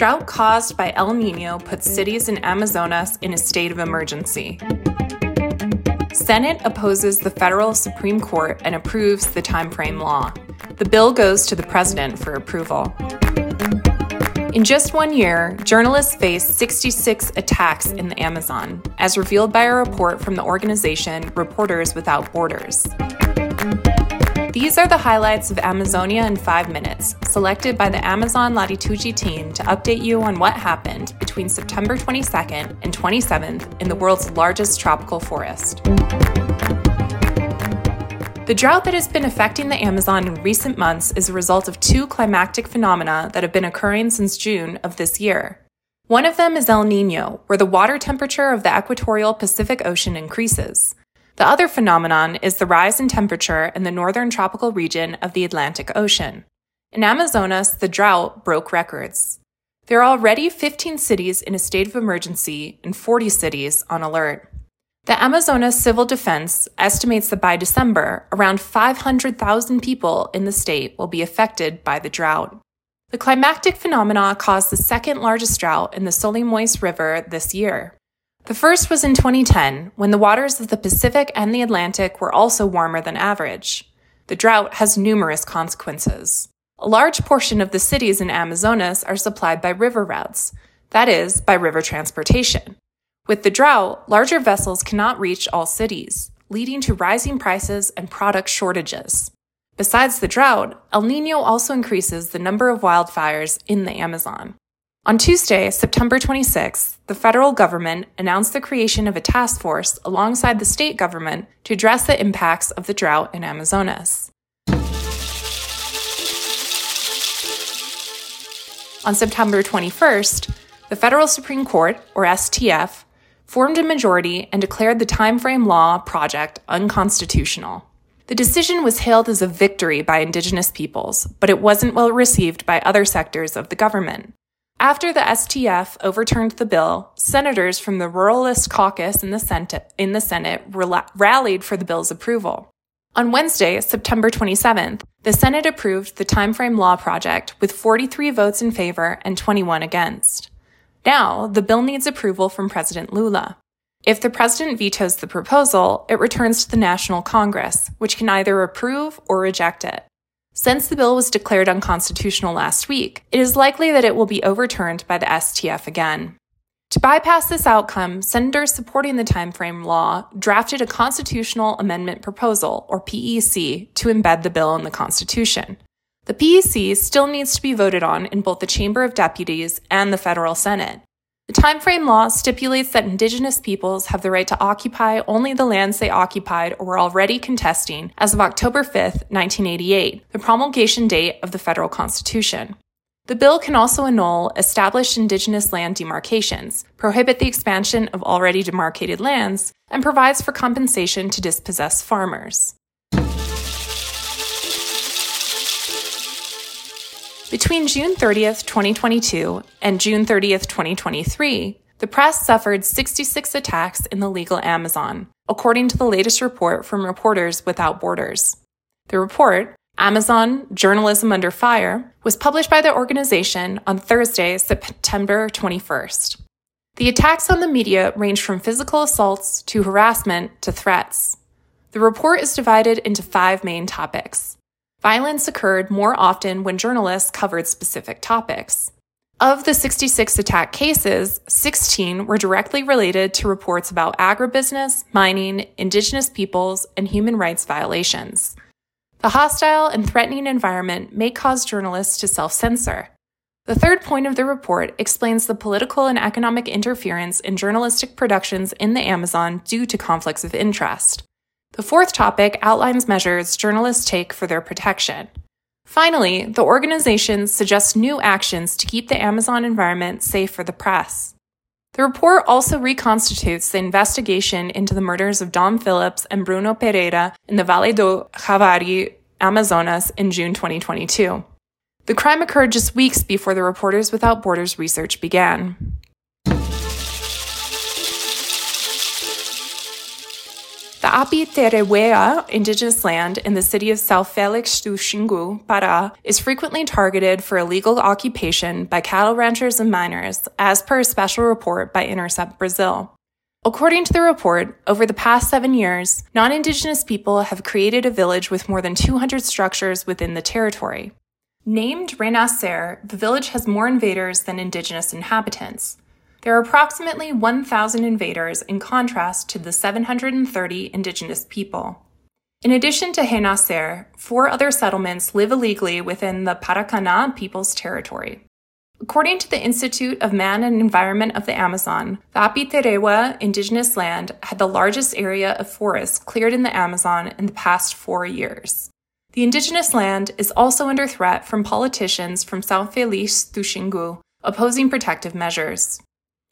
Drought caused by El Nino puts cities in Amazonas in a state of emergency. Senate opposes the federal Supreme Court and approves the timeframe law. The bill goes to the president for approval. In just one year, journalists faced 66 attacks in the Amazon, as revealed by a report from the organization Reporters Without Borders. These are the highlights of Amazonia in five minutes, selected by the Amazon Latitude team to update you on what happened between September 22nd and 27th in the world's largest tropical forest. The drought that has been affecting the Amazon in recent months is a result of two climatic phenomena that have been occurring since June of this year. One of them is El Nino, where the water temperature of the equatorial Pacific Ocean increases. The other phenomenon is the rise in temperature in the northern tropical region of the Atlantic Ocean. In Amazonas, the drought broke records. There are already 15 cities in a state of emergency and 40 cities on alert. The Amazonas Civil Defense estimates that by December, around 500,000 people in the state will be affected by the drought. The climactic phenomena caused the second largest drought in the Solimões River this year. The first was in 2010, when the waters of the Pacific and the Atlantic were also warmer than average. The drought has numerous consequences. A large portion of the cities in Amazonas are supplied by river routes, that is, by river transportation. With the drought, larger vessels cannot reach all cities, leading to rising prices and product shortages. Besides the drought, El Nino also increases the number of wildfires in the Amazon. On Tuesday, September 26, the federal government announced the creation of a task force alongside the state government to address the impacts of the drought in Amazonas. On September 21st, the Federal Supreme Court, or STF, formed a majority and declared the timeframe law project unconstitutional. The decision was hailed as a victory by Indigenous peoples, but it wasn't well received by other sectors of the government. After the STF overturned the bill, senators from the Ruralist Caucus in the Senate, in the Senate rallied for the bill's approval. On Wednesday, September 27th, the Senate approved the timeframe law project with 43 votes in favor and 21 against. Now, the bill needs approval from President Lula. If the president vetoes the proposal, it returns to the National Congress, which can either approve or reject it. Since the bill was declared unconstitutional last week, it is likely that it will be overturned by the STF again. To bypass this outcome, senators supporting the timeframe law drafted a constitutional amendment proposal, or PEC, to embed the bill in the Constitution. The PEC still needs to be voted on in both the Chamber of Deputies and the federal Senate. The timeframe law stipulates that Indigenous peoples have the right to occupy only the lands they occupied or were already contesting as of October 5, 1988, the promulgation date of the federal Constitution. The bill can also annul established Indigenous land demarcations, prohibit the expansion of already demarcated lands, and provides for compensation to dispossessed farmers. Between June 30th, 2022 and June 30th, 2023, the press suffered 66 attacks in the legal Amazon, according to the latest report from Reporters Without Borders. The report, Amazon Journalism Under Fire, was published by the organization on Thursday, September 21st. The attacks on the media range from physical assaults to harassment to threats. The report is divided into five main topics Violence occurred more often when journalists covered specific topics. Of the 66 attack cases, 16 were directly related to reports about agribusiness, mining, indigenous peoples, and human rights violations. The hostile and threatening environment may cause journalists to self censor. The third point of the report explains the political and economic interference in journalistic productions in the Amazon due to conflicts of interest. The fourth topic outlines measures journalists take for their protection. Finally, the organization suggests new actions to keep the Amazon environment safe for the press. The report also reconstitutes the investigation into the murders of Dom Phillips and Bruno Pereira in the Vale do Javari, Amazonas, in June 2022. The crime occurred just weeks before the Reporters Without Borders research began. The Apiterewa indigenous land in the city of São Félix do Xingu, Pará, is frequently targeted for illegal occupation by cattle ranchers and miners, as per a special report by Intercept Brazil. According to the report, over the past seven years, non Indigenous people have created a village with more than 200 structures within the territory. Named Renascer, the village has more invaders than Indigenous inhabitants. There are approximately 1,000 invaders in contrast to the 730 indigenous people. In addition to Renascer, four other settlements live illegally within the Paracana People's Territory. According to the Institute of Man and Environment of the Amazon, the Apiterewa indigenous land had the largest area of forest cleared in the Amazon in the past four years. The indigenous land is also under threat from politicians from São Félix do Xingu opposing protective measures.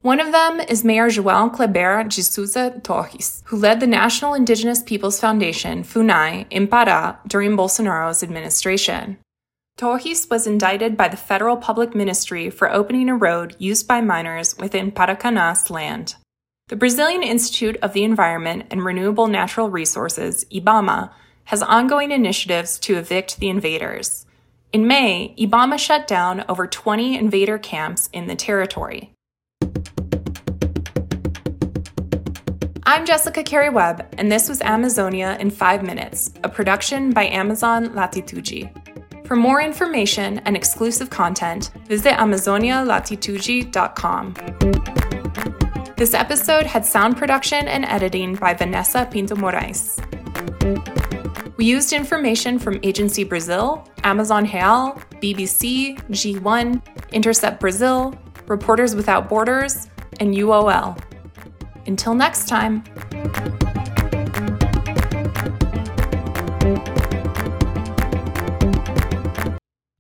One of them is Mayor João Kleber de Souza Torres, who led the National Indigenous Peoples Foundation, FUNAI, in Pará during Bolsonaro's administration. Torres was indicted by the Federal Public Ministry for opening a road used by miners within Paracana's land. The Brazilian Institute of the Environment and Renewable Natural Resources, IBAMA, has ongoing initiatives to evict the invaders. In May, IBAMA shut down over 20 invader camps in the territory. I'm Jessica Carey Webb, and this was Amazonia in 5 Minutes, a production by Amazon Latitude. For more information and exclusive content, visit AmazoniaLatitude.com. This episode had sound production and editing by Vanessa Pinto Moraes. We used information from Agency Brazil, Amazonia Real, BBC, G1, Intercept Brazil, Reporters Without Borders, and UOL. Until next time.